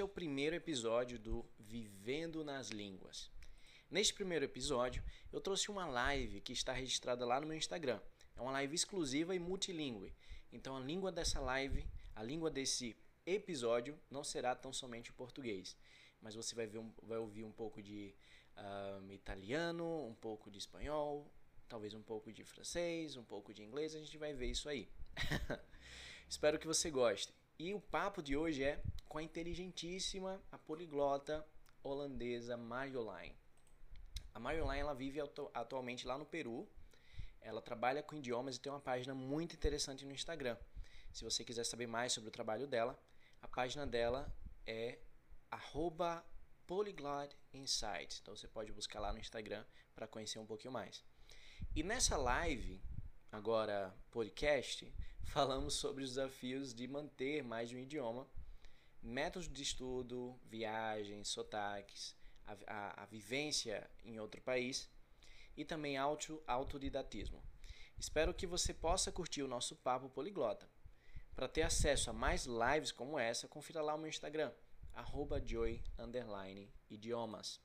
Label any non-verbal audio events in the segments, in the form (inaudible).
É o primeiro episódio do Vivendo nas Línguas. Neste primeiro episódio, eu trouxe uma live que está registrada lá no meu Instagram. É uma live exclusiva e multilingüe. Então, a língua dessa live, a língua desse episódio, não será tão somente o português, mas você vai, um, vai ouvir um pouco de uh, italiano, um pouco de espanhol, talvez um pouco de francês, um pouco de inglês. A gente vai ver isso aí. (laughs) Espero que você goste. E o papo de hoje é com a inteligentíssima, a poliglota holandesa Marjolein. A Marjolein ela vive atu atualmente lá no Peru. Ela trabalha com idiomas e tem uma página muito interessante no Instagram. Se você quiser saber mais sobre o trabalho dela, a página dela é @polyglotinsight. Então você pode buscar lá no Instagram para conhecer um pouquinho mais. E nessa live, agora podcast, falamos sobre os desafios de manter mais de um idioma métodos de estudo, viagens, sotaques, a, a, a vivência em outro país e também auto, autodidatismo. Espero que você possa curtir o nosso papo poliglota. Para ter acesso a mais lives como essa, confira lá o meu Instagram, joy_idiomas.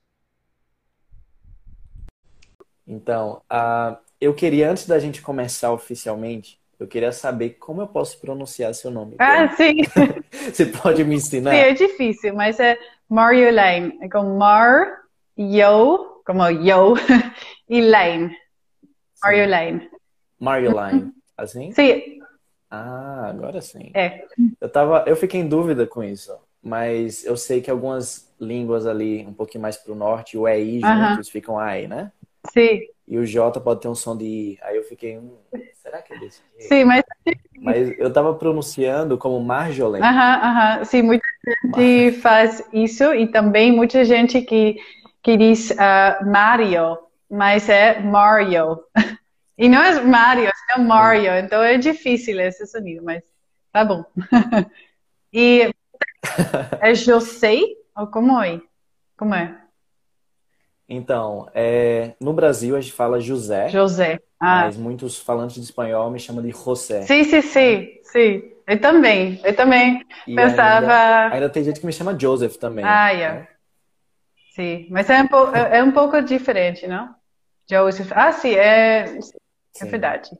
Então, uh, eu queria, antes da gente começar oficialmente, eu queria saber como eu posso pronunciar seu nome. Ah, sim. (laughs) Você pode me ensinar? Sim, é difícil, mas é Mario Lane. É com Mar, Yo, como Yo, (laughs) e Lane. Mario Lane, assim? Sim. Ah, agora sim. É. Eu, tava, eu fiquei em dúvida com isso, mas eu sei que algumas línguas ali, um pouquinho mais pro norte, o EI juntos uh -huh. ficam AI, né? Sim. E o J pode ter um som de I. Aí eu fiquei, hum, será que é desse jeito? Sim, mas. Mas eu tava pronunciando como Marjolaine. Aham, aham. Sim, muita gente faz isso e também muita gente que, que diz uh, Mario, mas é Mario. (laughs) E não é Mario, é Mario. Então é difícil esse sonido, mas tá bom. (laughs) E (laughs) é José? Ou como é? Como é? Então, é, no Brasil a gente fala José. José. Ah. Mas muitos falantes de espanhol me chamam de José. Sim, sim, sim. sim. Eu também. Eu também e pensava. Ainda, ainda, tem gente que me chama Joseph também. Ah, yeah. Né? Sim, mas é um, pouco, é, é um pouco diferente, não? Joseph. Ah, sim, é, é sim. é verdade.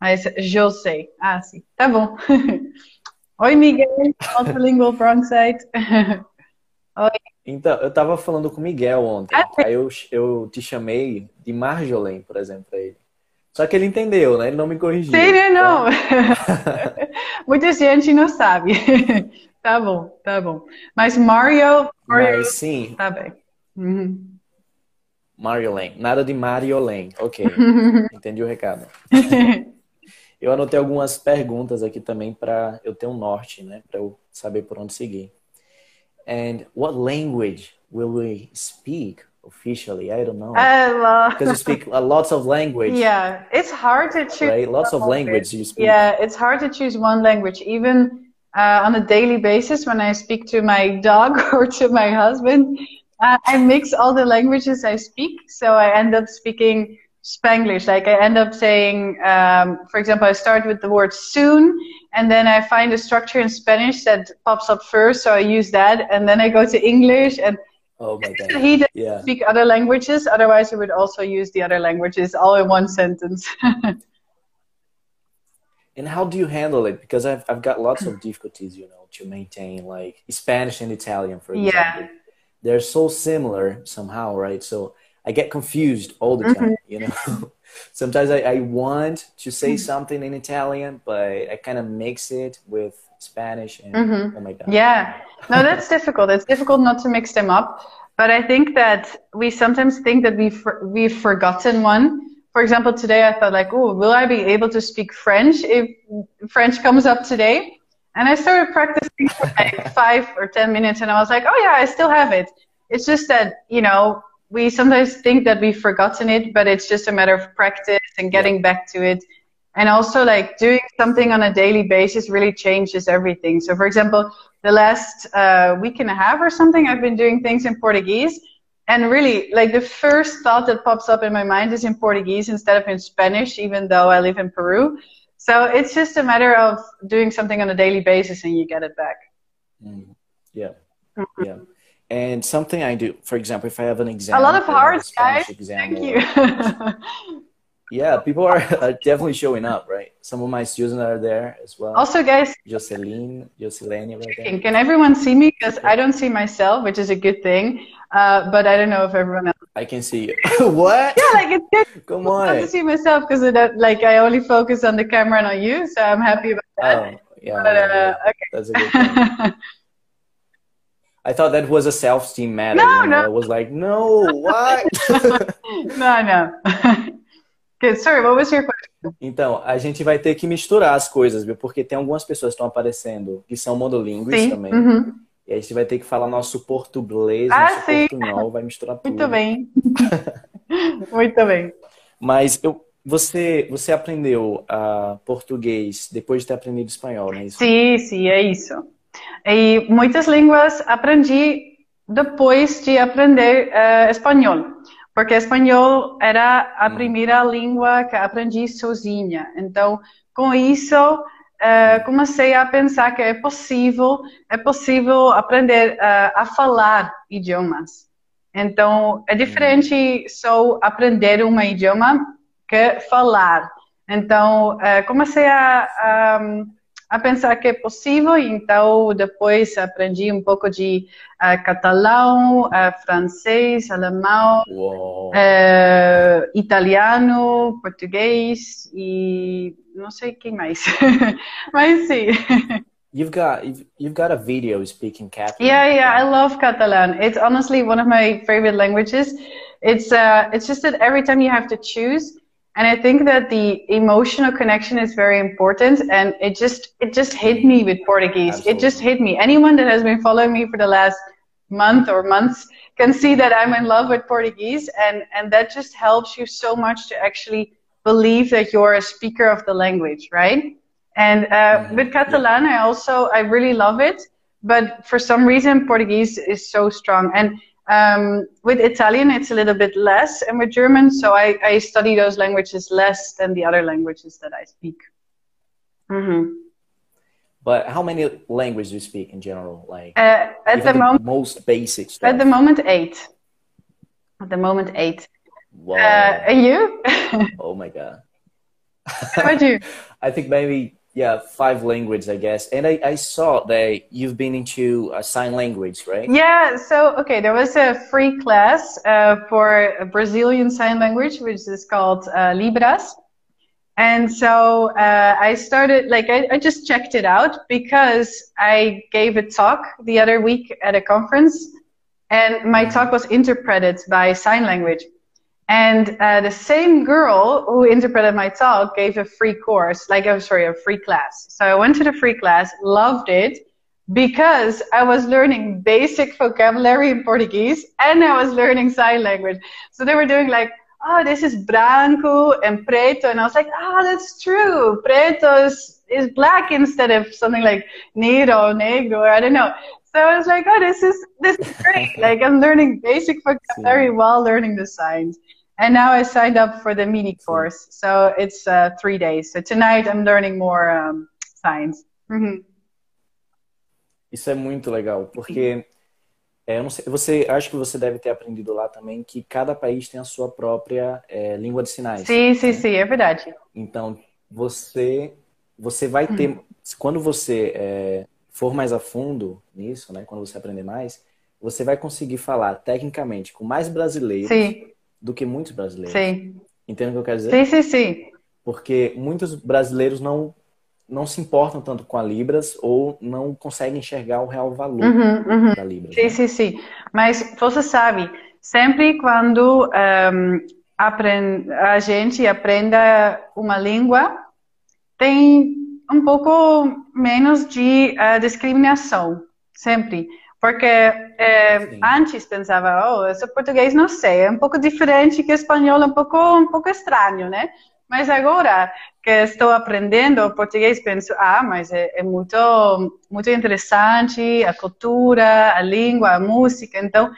Mas José. Ah, sim. Tá bom. (laughs) Oi, Miguel, Multilingual (laughs) Bronxite. Oi. Então, eu tava falando com o Miguel ontem. Ah, aí eu, eu te chamei de Marjolaine, por exemplo, pra ele. Só que ele entendeu, né? Ele não me corrigiu. Sim, né? não. Então... (laughs) Muita gente não sabe. (laughs) tá bom, tá bom. Mas Mario. Mario... Mas sim. Tá bem. Uhum. Lane. Nada de Lane. Ok. (laughs) Entendi o recado. eu anotei algumas perguntas aqui também para eu ter um norte, né? Para eu saber por onde seguir. And what language will we speak officially? I don't know. Uh, because you speak uh, lots of language. (laughs) Yeah, it's hard to choose. Right? Lots of language you speak. Yeah, it's hard to choose one language. Even uh, on a daily basis, when I speak to my dog (laughs) or to my husband, uh, I mix all the languages I speak. So I end up speaking Spanglish. Like I end up saying, um, for example, I start with the word soon, and then I find a structure in Spanish that pops up first, so I use that, and then I go to English, and oh my (laughs) God. he doesn't yeah. speak other languages. Otherwise, I would also use the other languages all in one sentence. (laughs) and how do you handle it? Because I've I've got lots of difficulties, you know, to maintain like Spanish and Italian, for example. Yeah. They're so similar somehow, right? So I get confused all the time, mm-hmm. you know. (laughs) Sometimes I, I, want to say mm-hmm. something in Italian, but I kind of mix it with Spanish and mm-hmm. oh my god. Yeah. No, that's difficult. It's difficult not to mix them up. But I think that we sometimes think that we've we've forgotten one. For example, today I thought like, oh, will I be able to speak French if French comes up today? And I started practicing for like (laughs) five or ten minutes, and I was like, oh yeah, I still have it. It's just that you know we sometimes think that we've forgotten it, but it's just a matter of practice and getting yeah. back to it. And also, like doing something on a daily basis really changes everything. So, for example, the last uh, week and a half or something, I've been doing things in Portuguese. And really, like the first thought that pops up in my mind is in Portuguese instead of in Spanish, even though I live in Peru. So it's just a matter of doing something on a daily basis and you get it back. Mm. Yeah. Yeah. And something I do, for example, if I have an exam, a lot of hearts, guys. Exam Thank you. (laughs) yeah, people are, (laughs) are definitely showing up, right? Some of my students are there as well. Also, guys, Jocelyn, Jocelyn right there. can everyone see me? Because I don't see myself, which is a good thing. Uh, but I don't know if everyone else. I can see you. (laughs) what? Yeah, like it's good. Come on. I to see myself because like I only focus on the camera and on you, so I'm happy about that. Oh, yeah. but, yeah, uh, yeah. That's a good thing. I thought that was a self-esteem matter. No, you know? no. I was like, no, what? (laughs) no, no. (laughs) good. Sorry, what was your question? Então, a gente vai ter que misturar as coisas, viu? Porque tem algumas pessoas que estão aparecendo que são monolíngues Sim. também. uhum. E a gente vai ter que falar nosso português, Ah, nosso sim. portunhol, vai misturar tudo. Muito bem. (laughs) Muito bem. Mas eu, você, você aprendeu ah, português depois de ter aprendido espanhol, não é isso? Sim, sim, é isso. E muitas línguas aprendi depois de aprender eh, espanhol, porque espanhol era a Hum. primeira língua que aprendi sozinha. Então, com isso, eh, comecei a pensar que é possível, é possível aprender eh, a falar idiomas. Então, é diferente só aprender um idioma que falar. Então, comecei a, a, a pensar que é possível, então depois aprendi um pouco de eh, catalão, eh, francês, alemão, eh, italiano, português e não sei quem mais. (laughs) Mas sim. You've got you've, you've got a video speaking Catalan. Yeah, yeah, I love Catalan. It's honestly one of my favorite languages. It's uh, it's just that every time you have to choose, and I think that the emotional connection is very important. And it just it just hit me with Portuguese. It just hit me. Anyone that has been following me for the last month or months can see that I'm in love with Portuguese, and and that just helps you so much to actually believe that you're a speaker of the language, right? And uh, Mhm. with Catalan, I also I really love it, but for some reason Portuguese is so strong. And um, with Italian, it's a little bit less, and with German, so I, I study those languages less than the other languages that I speak. hmm But how many languages do you speak in general? Like Uh, at the moment, most basic stuff. at the moment, eight. At the moment, eight. Wow. Uh, and you? (laughs) oh my god. How about you? (laughs) I think maybe yeah, five languages, I guess. And I, I saw that you've been into uh, sign language, right? Yeah, so okay, there was a free class uh, for a Brazilian Sign Language, which is called uh, Libras. And so uh, I started, like, I, I just checked it out because I gave a talk the other week at a conference, and my talk was interpreted by sign language. And uh, the same girl who interpreted my talk gave a free course, like, I'm sorry, a free class. So I went to the free class, loved it, because I was learning basic vocabulary in Portuguese and I was learning sign language. So they were doing like, oh, this is branco and preto. And I was like, oh, that's true. Preto is, is black instead of something like negro, negro, I don't know. So I was like, oh, this is, this is great. (laughs) like I'm learning basic vocabulary while learning the signs. And now I signed up for the mini course. So it's uh, three days. So tonight I'm learning more um, signs. Mhm. Isso é muito legal, porque é, eu não sei, você acho que você deve ter aprendido lá também que cada país tem a sua própria é, língua de sinais. Sim, sim, sim, é verdade. Então você você vai ter quando você é, for mais a fundo nisso, né? Quando você aprender mais, você vai conseguir falar tecnicamente com mais brasileiros Sim, do que muitos brasileiros. sim. Entende o que eu quero dizer? Sim, sim, sim. Porque muitos brasileiros não não se importam tanto com a Libras ou não conseguem enxergar o real valor Uhum, uhum. da Libras. Sim, né? sim, sim. Mas você sabe, sempre quando ehm, apren- a gente aprenda uma língua, tem um pouco menos de eh, discriminação, sempre. Porque Sim. antes pensava, oh, esse português não sei, é um pouco diferente que espanhol, é um pouco, um pouco estranho, né? Mas agora que estou aprendendo português, penso, ah, mas é, é muito, muito interessante a cultura, a língua, a música, então,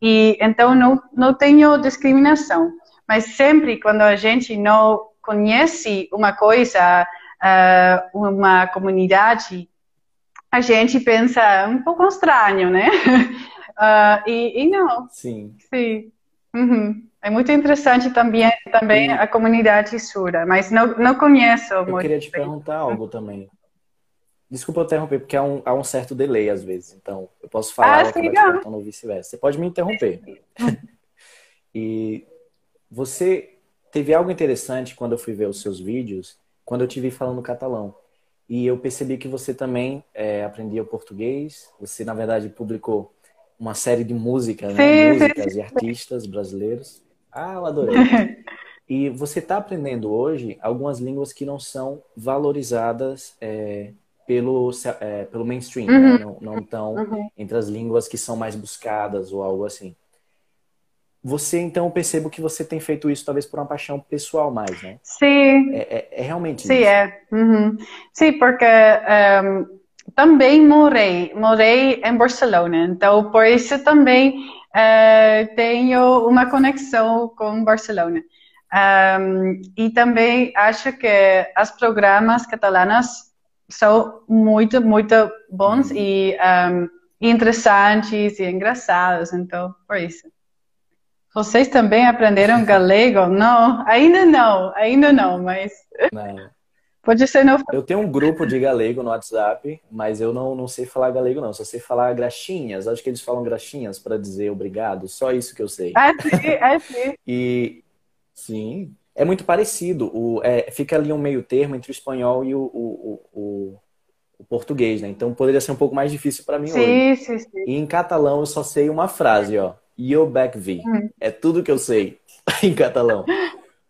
e então não, não tenho discriminação. Mas sempre quando a gente não conhece uma coisa, ah, uma comunidade, a gente pensa um pouco estranho, né? Uh, (laughs) e, e, não. Sim. Sim. Uhum. É muito interessante também, também a comunidade surda, mas não, não conheço Eu muito. queria te perguntar algo também. Desculpa eu interromper, porque há um, há um certo delay às vezes. Então, eu posso falar ah, sim, ou ou vice-versa. Você pode me interromper. (laughs) e você teve algo interessante quando eu fui ver os seus vídeos, quando eu te vi falando catalão. E eu percebi que você também é, aprendia português. Você, na verdade, publicou uma série de música, né? músicas e artistas brasileiros. Ah, eu adorei. (laughs) E você está aprendendo hoje algumas línguas que não são valorizadas é, pelo, é, pelo mainstream, né? uhum. né? não estão uhum. entre as línguas que são mais buscadas ou algo assim. Você, então, percebo que você tem feito isso talvez por uma paixão pessoal mais, né? Sim. É, é, é realmente Sim, isso. é. Uhum. Sim, porque um, também morei, morei em Barcelona, então por isso também uh, tenho uma conexão com Barcelona. Um, e também acho que as programas catalanas são muito, muito bons uhum. e um, interessantes e engraçados, então por isso. Vocês também aprenderam galego? Não, ainda não, ainda não, mas. Não. Pode ser no. Eu tenho um grupo de galego no WhatsApp, mas eu não, não sei falar galego, não. Só sei falar graxinhas. Acho que eles falam graxinhas para dizer obrigado. Só isso que eu sei. É sim, é sim. (laughs) e sim, é muito parecido. O, é, fica ali um meio termo entre o espanhol e o, o, o, o português, né? Então poderia ser um pouco mais difícil para mim sim, hoje. Sim, sim. E em catalão eu só sei uma frase, ó. Eu back vi. Uhum. É tudo que eu sei (laughs) em catalão.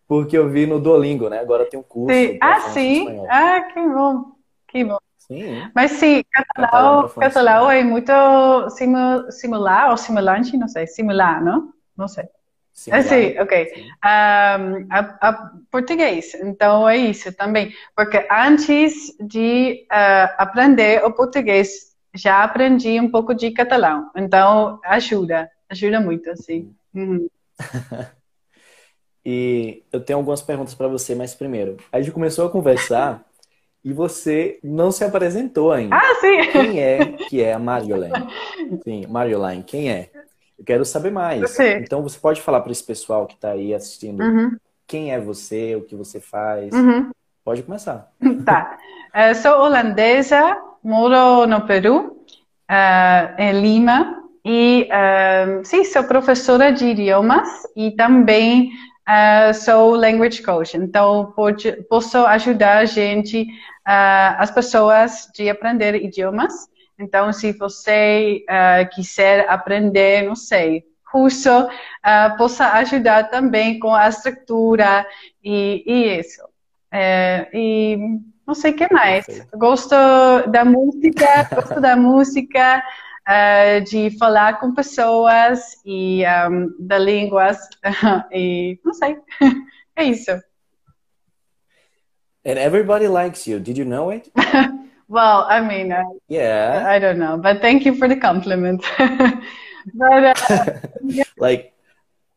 Porque eu vi no Duolingo, né? Agora tem um curso. Sim. Ah, sim? Ah, que bom. Que bom. Sim. Mas sim, catalão, catalão é muito simu, similar ou simulante, não sei. Similar, não? Não sei. Similar. Ah, sim, ok. Sim. Um, a, a, português, então é isso também. Porque antes de uh, aprender o português, já aprendi um pouco de catalão. Então ajuda. Ajuda muito, assim. Uhum. (laughs) e eu tenho algumas perguntas para você, mas primeiro, a gente começou a conversar (laughs) e você não se apresentou ainda. Ah, sim! Quem é que é a Marjolaine? (laughs) Sim, Marjolaine, quem é? Eu quero saber mais. Sim. Então você pode falar para esse pessoal que está aí assistindo uhum. quem é você, o que você faz. Uhum. Pode começar. Tá. Eu sou holandesa, moro no Peru, uh, em Lima, e uh, sim, sou professora de idiomas e também uh, sou language coach. Então, pode, posso ajudar a gente, uh, as pessoas, de aprender idiomas. Então, se você quiser aprender, não sei, russo, possa ajudar também com a estrutura e, e isso. e não sei o que mais. Gosto da música, gosto da música uh, de falar com pessoas e um, da línguas (laughs) e não sei, (laughs) é isso. And everybody likes you. Did you know it? (laughs) well, I mean, uh, yeah, I don't know, but thank you for the compliment. but uh, yeah. like,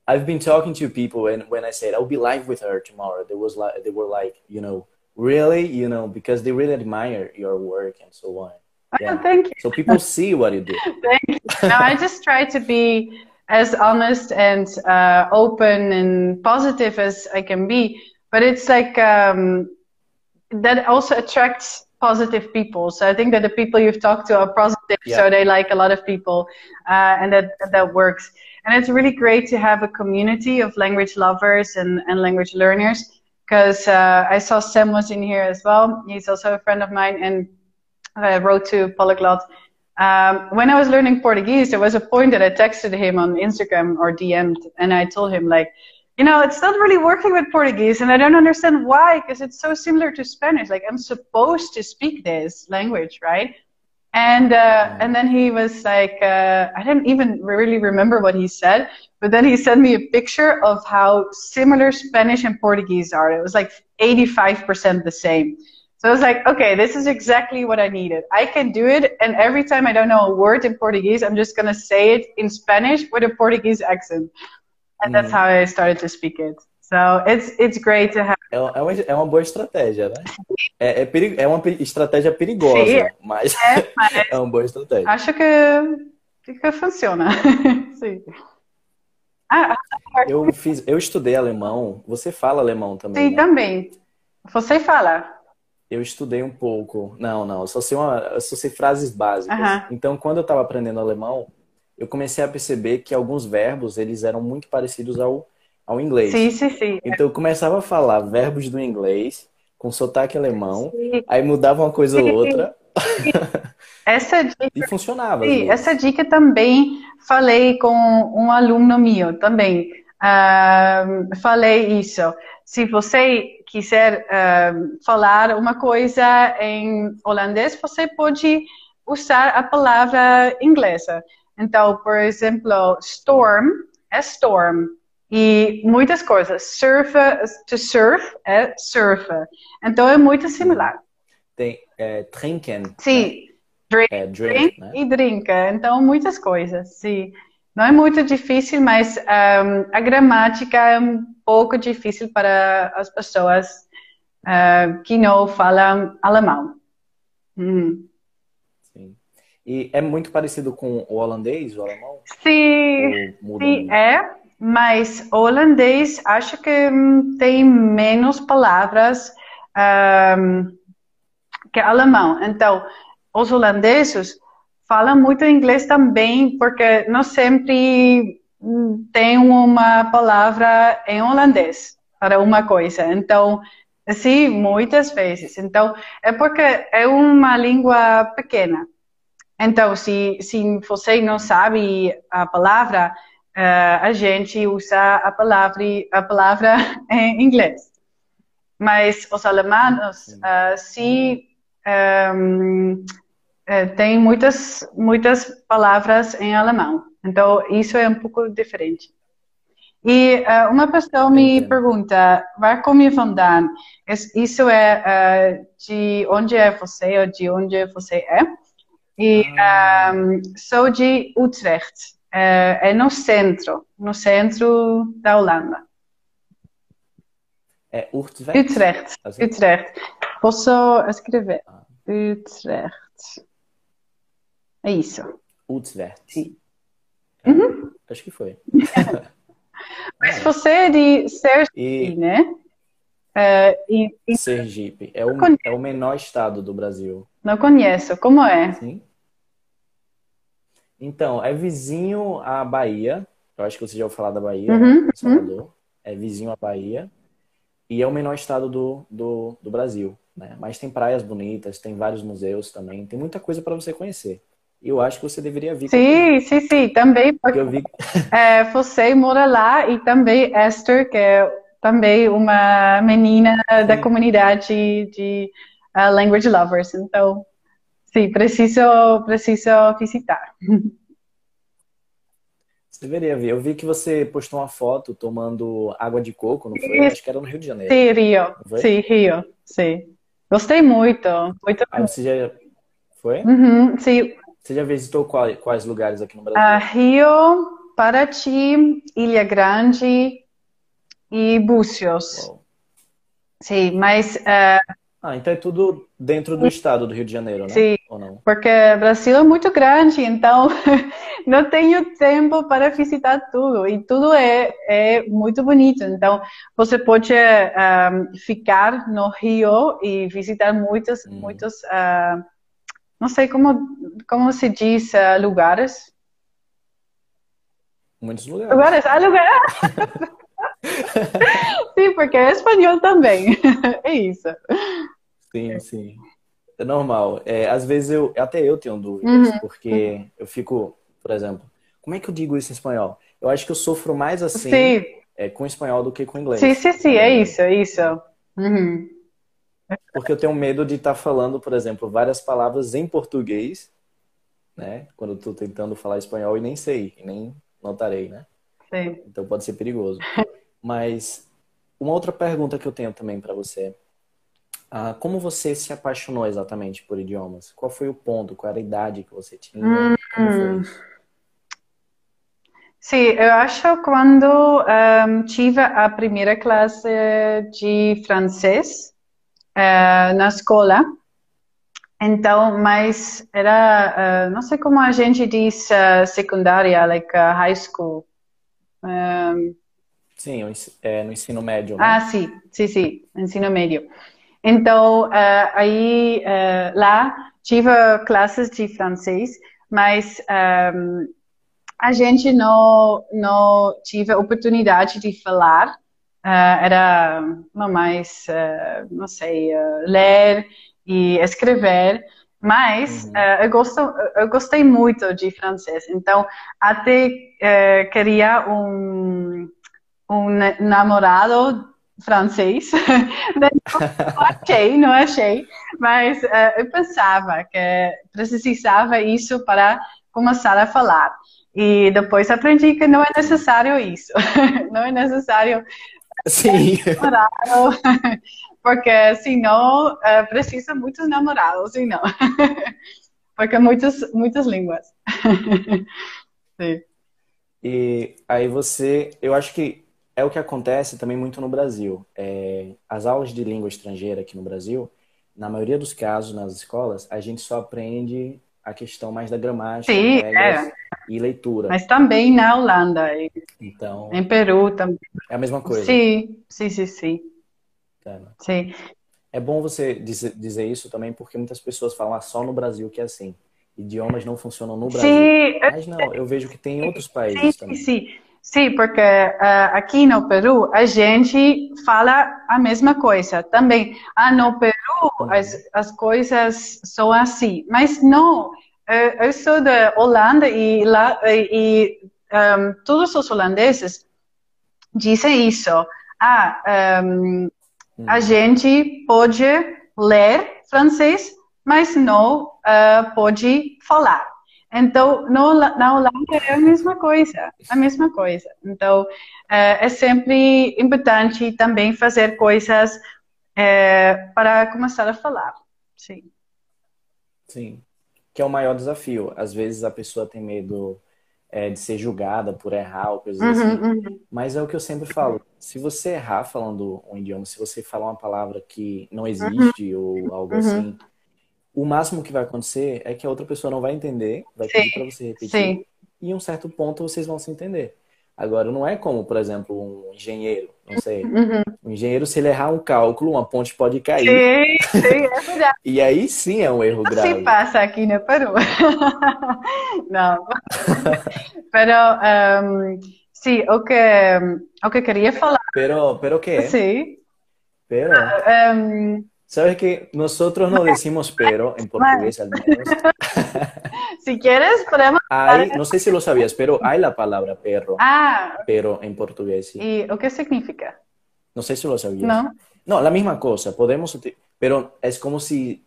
I've been talking to people, and when I said I'll be live with her tomorrow, there was like they were like, you know, really, you know, because they really admire your work and so on. Yeah. (laughs) thank you. So people see what you do. (laughs) thank you. No, I just try to be as honest and uh, open and positive as I can be. But it's like um, that also attracts positive people. So I think that the people you've talked to are positive, yeah. so they like a lot of people, uh, and that that works. And it's really great to have a community of language lovers and, and language learners. Because uh, I saw Sam was in here as well. He's also a friend of mine, and I wrote to Polyglot. Um, when I was learning Portuguese, there was a point that I texted him on Instagram or DM'd, and I told him like, you know, it's not really working with Portuguese, and I don't understand why, because it's so similar to Spanish. Like I'm supposed to speak this language, right? And uh, and then he was like, uh, I didn't even really remember what he said, but then he sent me a picture of how similar Spanish and Portuguese are. It was like 85% the same. So I was like, okay, this is exactly what I needed. I can do it, and every time I don't know a word in Portuguese, I'm just gonna say it in Spanish with a Portuguese accent, and mm. that's how I started to speak it. So it's it's great to have. É, é, uma, é uma boa estratégia, né? É, é, peri, é uma estratégia perigosa, Sim, mas é, mas (laughs) é uma boa estratégia. Acho que, que funciona. (laughs) Sim. Ah, eu fiz, eu estudei alemão. Você fala alemão também? Sim, né? também. Você fala? Eu estudei um pouco. Não, não. Eu só sei, uma, eu só sei frases básicas. Então, quando eu estava aprendendo alemão, eu comecei a perceber que alguns verbos eles eram muito parecidos ao ao inglês. Sim, sim, sim. Então eu começava a falar verbos do inglês com sotaque alemão, sim. aí mudava uma coisa ou outra. Essa dica, (laughs) e funcionava. Sim, essa dica também falei com um aluno meu também. Uh, falei isso. Se você quiser uh, falar uma coisa em holandês, você pode usar a palavra inglesa. Então, por exemplo, storm é storm. E muitas coisas. Surf, to surf é surfa. Então é muito similar. Tem é, trinken. Sim. Né? Drink, é, drink, drink né? e drinka. Então muitas coisas. Sim. Não é muito difícil, mas um, a gramática é um pouco difícil para as pessoas uh, que não falam alemão. Hum. Sim. E é muito parecido com o holandês, o alemão? Sim, sim é. Mas holandês acho que hum, tem menos palavras um, que alemão. Então, os holandeses falam muito inglês também, porque não sempre tem uma palavra em holandês para uma coisa. Então, sim, muitas vezes. Então, é porque é uma língua pequena. Então, se, se você não sabe a palavra, uh, a gente usa a palavra, a palavra (laughs) em inglês. Mas os alemães, uh, se um, uh, tem muitas, muitas palavras em alemão. Então, isso é um pouco diferente. E uh, uma pessoa me pergunta, waar kom je vandaan? Isso é uh, de onde é você ou de onde você é? E ah. um, sou de Utrecht é, é no centro, no centro da Holanda. É Utrecht? Utrecht. Utrecht. Posso escrever? Ah. Utrecht. É isso. Utrecht. Sim. É, uhum. Acho que foi. (laughs) Mas você é de Sergipe, e... né? É, e, e... Sergipe. É o, é o menor estado do Brasil. Não conheço. Como é? Sim. Então, é vizinho à Bahia. Eu acho que você já ouviu falar da Bahia, uhum, uhum. Salvador. Uhum. É vizinho à Bahia. E é o menor estado do, do, do Brasil. Né? Mas tem praias bonitas, tem vários museus também. Tem muita coisa para você conhecer. Eu acho que você deveria vir. Sim, sim, sim. Também. Porque eu vi... (laughs) é, você mora lá e também Esther, que é também uma menina sim. da comunidade de uh, Language Lovers. Então, Sim, preciso, preciso visitar. (laughs) Você deveria ver. Eu vi que você postou uma foto tomando água de coco, não foi? Acho que era no Rio de Janeiro. Sim, Rio. Sim, Rio. Sim. Gostei muito. muito. Ah, você já foi? Uhum, sim. Você já visitou quais, quais lugares aqui no Brasil? Uh, Rio, Paraty, Ilha Grande e Búzios. Sim, mas uh, ah, então é tudo dentro do estado do Rio de Janeiro, né? Sim, porque o Brasil é muito grande, então (laughs) não tenho tempo para visitar tudo. E tudo é, é muito bonito. Então, você pode um, ficar no Rio e visitar muitos, hum. muitos, uh, não sei como, como se diz, uh, lugares. Muitos lugares. Lugares, ah, lugares. (laughs) sim, porque é espanhol também. (laughs) é isso. Sim, sim. É normal. É, às vezes eu, até eu tenho dúvidas, uhum. porque uhum. eu fico, por exemplo, como é que eu digo isso em espanhol? Eu acho que eu sofro mais assim é, com espanhol do que com inglês. Sim, sim, sim, é, é isso, é isso. Uhum. Porque eu tenho medo de estar tá falando, por exemplo, várias palavras em português, né? Quando eu estou tentando falar espanhol e nem sei, e nem notarei, né? Sim. Então pode ser perigoso. (laughs) Mas uma outra pergunta que eu tenho também para você ah, como você se apaixonou exatamente por idiomas? Qual foi o ponto? Qual era a idade que você tinha? Hum, Sim, eu acho quando um, tive a primeira classe de francês uh, na escola, então, mas era, uh, não sei como a gente diz uh, secundária, like high school. Um, sim, é, no ensino médio. Né? Ah, sim, sim, sim, ensino médio. Então, aí lá tive classes de francês, mas um, a gente não, não tive oportunidade de falar, uh, era mais, uh, não sei, uh, ler e escrever, mas uhum. eu, gosto, eu gostei muito de francês, então até queria um, um namorado francês. (laughs) não achei, não achei, mas eu pensava que precisava isso para começar a falar. E depois aprendi que não é necessário isso. (laughs) Não é necessário. Sim. Porque senão uh, precisa muitos namorados, senão. Porque muitas, muitas línguas. Sim. E aí você, eu acho que é o que acontece também muito no Brasil. É, as aulas de língua estrangeira aqui no Brasil, na maioria dos casos nas escolas, a gente só aprende a questão mais da gramática Sim, é. e leitura. Mas também na Holanda. Então. Em Peru também. É a mesma coisa. Sim, sim, sim, sim. Tá. Sim. É bom você dizer isso também, porque muitas pessoas falam ah, só no Brasil que é assim. Idiomas não funcionam no Brasil. Sim. Mas não, eu vejo que tem em outros países sim, também. Sim, sim, porque uh, aqui no Peru a gente fala a mesma coisa também. Ah, no Peru as, as coisas são assim. Mas não, eu sou da Holanda e lá e um, todos os holandeses dizem isso. Ah, um, a hum. gente pode ler francês, mas não uh, pode falar. Então, no, na Holanda é a mesma coisa, a mesma coisa. Então, uh, é sempre importante também fazer coisas é, para começar a falar. Sim. Sim. Que é o maior desafio. Às vezes a pessoa tem medo é, de ser julgada por errar ou coisas uhum, assim. Uhum. Mas é o que eu sempre falo. Se você errar falando um idioma, se você falar uma palavra que não existe uhum. ou algo uhum. assim, o máximo que vai acontecer é que a outra pessoa não vai entender, vai Sim. pedir para você repetir. Sim. E em um certo ponto vocês vão se entender. Agora, não é como, por exemplo, um engenheiro, não sei. Uhum. Um engenheiro, se ele errar um cálculo, uma ponte pode cair. Sim, sim, é verdade. (laughs) e aí sim é um erro grave. Se passa aqui no Peru. (laughs) não. (laughs) Pero, um, sim, o que, o que queria falar... Pero, pero quê? Sim. Pero... Um, Sabes que nosotros no decimos pero en portugués al menos. (laughs) si quieres, podemos... Hay, no sé si lo sabías, pero hay la palabra perro. Ah. Pero en portugués, sí. ¿Y o qué significa? No sé si lo sabías. No. No, la misma cosa. Podemos... Pero es como si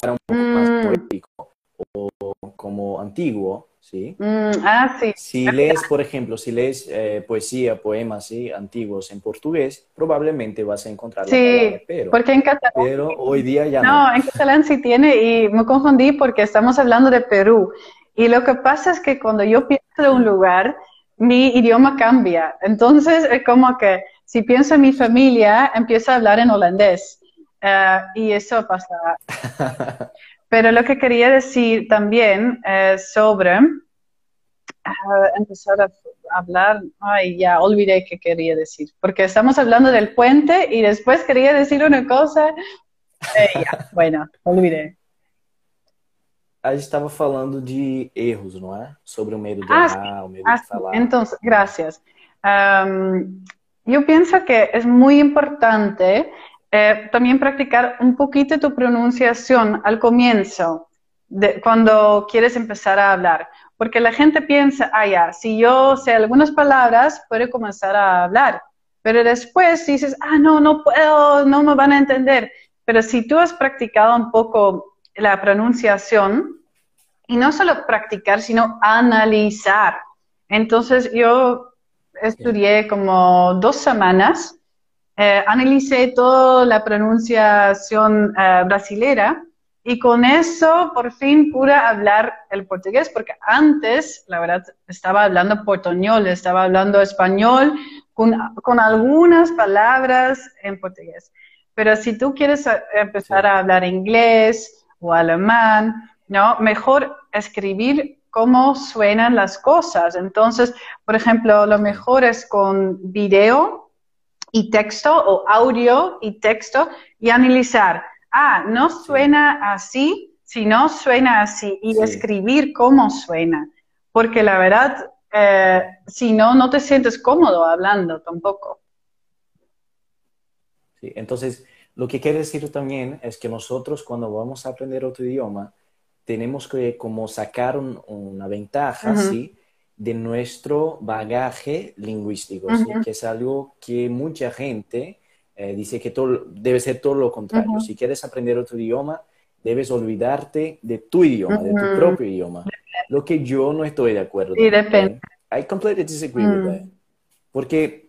fuera un poco más mm. poético o como antiguo. ¿Sí? Mm, ah, sí. Si lees, por ejemplo, si lees eh, poesía, poemas ¿sí? antiguos en portugués, probablemente vas a encontrar sí, la palabra pero. Porque en catalán, pero hoy día ya no. No, en catalán sí tiene y me confundí porque estamos hablando de Perú. Y lo que pasa es que cuando yo pienso de un lugar, mi idioma cambia. Entonces es como que si pienso en mi familia, empiezo a hablar en holandés. Uh, y eso pasa. (laughs) Pero lo que quería decir también eh, sobre uh, empezar a hablar, ay, ya olvidé qué quería decir, porque estamos hablando del puente y después quería decir una cosa, eh, ya, (laughs) bueno, olvidé. A gente estava falando de erros, não é? Sobre o medo de ah, errar, o medo ah, de falar. Então, graças. Um, eu penso que é muito importante Eh, también practicar un poquito tu pronunciación al comienzo, de, cuando quieres empezar a hablar. Porque la gente piensa, ah, ya, si yo sé algunas palabras, puedo comenzar a hablar. Pero después dices, ah, no, no puedo, no me van a entender. Pero si tú has practicado un poco la pronunciación, y no solo practicar, sino analizar. Entonces yo estudié como dos semanas eh, analicé toda la pronunciación eh, brasilera y con eso por fin pude hablar el portugués, porque antes, la verdad, estaba hablando portuñol, estaba hablando español con, con algunas palabras en portugués. Pero si tú quieres empezar a hablar inglés o alemán, ¿no? Mejor escribir cómo suenan las cosas. Entonces, por ejemplo, lo mejor es con video y texto o audio y texto y analizar. Ah, no suena así, sino suena así, y escribir cómo suena, porque la verdad, eh, si no, no te sientes cómodo hablando tampoco. Sí, entonces, lo que quiere decir también es que nosotros cuando vamos a aprender otro idioma, tenemos que como sacar una ventaja, ¿sí? De nuestro bagaje lingüístico, ¿sí? que es algo que mucha gente eh, dice que todo, debe ser todo lo contrario. Si quieres aprender otro idioma, debes olvidarte de tu idioma, de tu propio idioma. Lo que yo no estoy de acuerdo. Sí, depende. I completely disagree with mm. that. Porque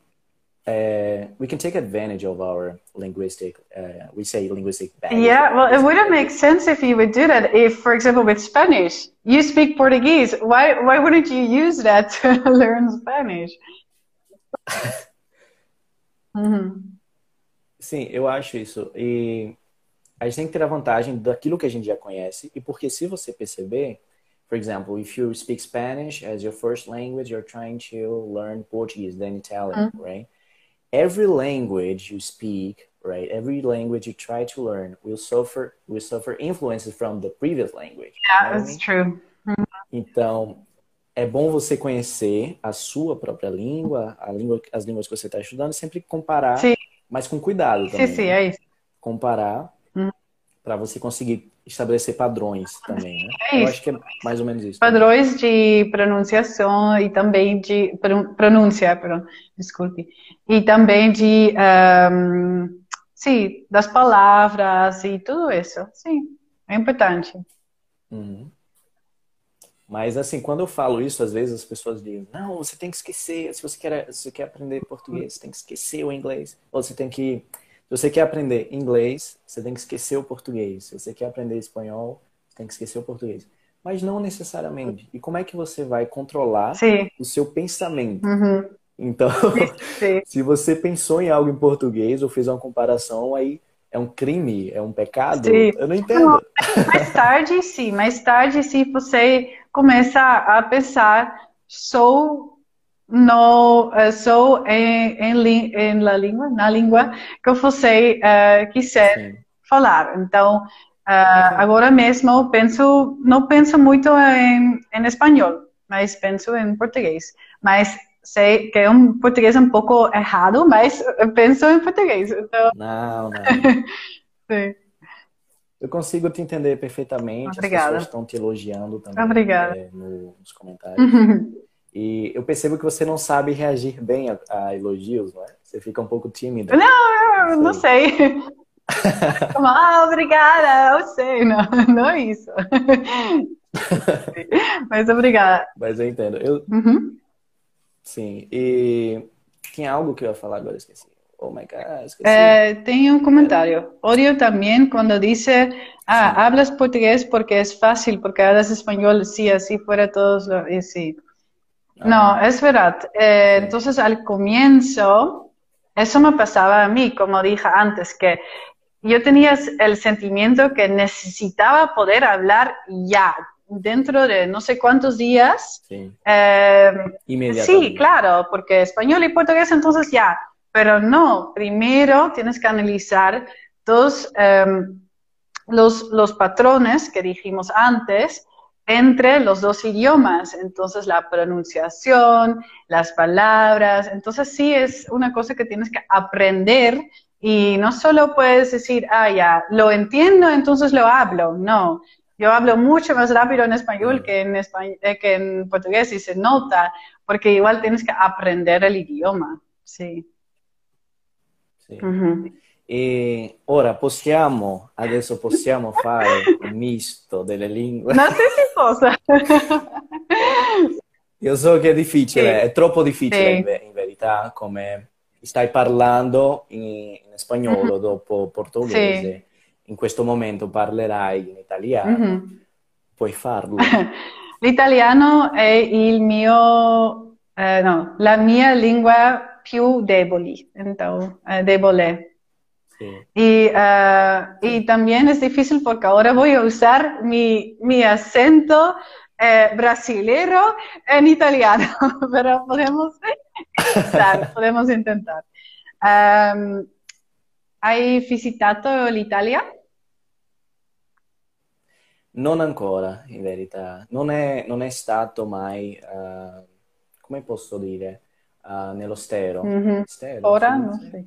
uh, we can take advantage of our linguistic, uh, we say linguistic baggage. Yeah, well, it wouldn't make sense if you would do that. If, for example, with Spanish, you speak Portuguese, why, why wouldn't you use that to (laughs) learn Spanish? -hmm. (laughs) Sim, eu acho isso. E a gente tem que ter a vantagem daquilo que a gente já conhece. E porque se você perceber, for example, if you speak Spanish as your first language, you're trying to learn Portuguese, then Italian, mm. right? Every language you speak, right? Every language you try to learn will suffer will suffer influences from the previous language. Yeah, that's I mean? true. Então, é bom você conhecer a sua própria língua, a língua, as línguas que você está estudando, sempre comparar Sim mas com cuidado também. Sim, sim, é isso. Comparar hum. para você conseguir estabelecer padrões também, né? É Eu acho que é mais ou menos isso. Padrões também. de pronunciação e também de pronúncia, perdão, desculpe. E também de, um, sim, das palavras e tudo isso. Sim, é importante. Uhum. Mas assim, quando eu falo isso, às vezes as pessoas dizem: "Não, você tem que esquecer, se você quer, se você quer aprender português, você tem que esquecer o inglês, ou você tem que se você quer aprender inglês, você tem que esquecer o português. Se você quer aprender espanhol, você tem que esquecer o português. Mas não necessariamente. E como é que você vai controlar Sim. o seu pensamento? Uhum. Então, (laughs) se você pensou em algo em português ou fez uma comparação, aí é um crime, é um pecado? Sim. Eu não entendo. mais tarde, sim. Mais tarde, se você começa a pensar, sou no eh, sou em, em, em la língua, na língua que você uh, quiser sim. falar. Então, uh, agora mesmo penso, não penso muito em, em espanhol, mas penso em português. Mas sei que é um português um pouco errado, mas penso em português. Então... Não, não. (laughs) Sim. Eu consigo te entender perfeitamente. Obrigada. As pessoas estão te elogiando também Obrigada. É, nos comentários. E eu percebo que você não sabe reagir bem a, a elogios, não é? Você fica um pouco tímida. Não, eu não sei. (laughs) Como, ah, obrigada, eu sei. Não, (laughs) não é isso. (laughs) Mas obrigada. Mas eu entendo. Eu, uhum. Sim, e tinha algo que eu ia falar agora, esqueci. Oh my God, esqueci. Eh, tem um comentário. Odio também quando diz, ah, sí. hablas portugués porque es fácil, porque hablas español, sí, así fuera todos lo... Sí. Ah. No, es verdad. Eh, entonces, al comienzo, eso me pasaba a mí, como dije antes, que yo tenía el sentimiento que necesitaba poder hablar ya, dentro de no sé cuántos días. Sí. Eh, sí, claro, porque español y portugués entonces ya, pero no, primero tienes que analizar todos em, los, los patrones que dijimos antes entre los dos idiomas, entonces la pronunciación, las palabras, entonces sí es una cosa que tienes que aprender y no solo puedes decir, ah, ya, lo entiendo, entonces lo hablo, no, yo hablo mucho más rápido en español que en, español, eh, que en portugués y se nota, porque igual tienes que aprender el idioma. Sí. Mm-hmm. E ora possiamo, adesso possiamo fare un misto delle lingue. Non si posa. Io so che è difficile, sì. è troppo difficile sì. in, verità, come stai parlando in, in spagnolo mm-hmm. dopo portoghese. Sì in questo momento parlerai in italiano, mm-hmm. puoi farlo. (laughs) L'italiano è il mio, eh, no, la mia lingua più debole, então, eh, debole. Sí. Y, uh, y también es difícil porque ahora voy a usar mi, mi acento eh, brasilero en italiano, (laughs) pero podemos intentar, (laughs) podemos intentar. Um, hai visitato l'Italia? Non ancora, in verità. Non è, non è stato mai, uh, come posso dire, uh, nello stero. Mm-hmm. stero Ora non, so.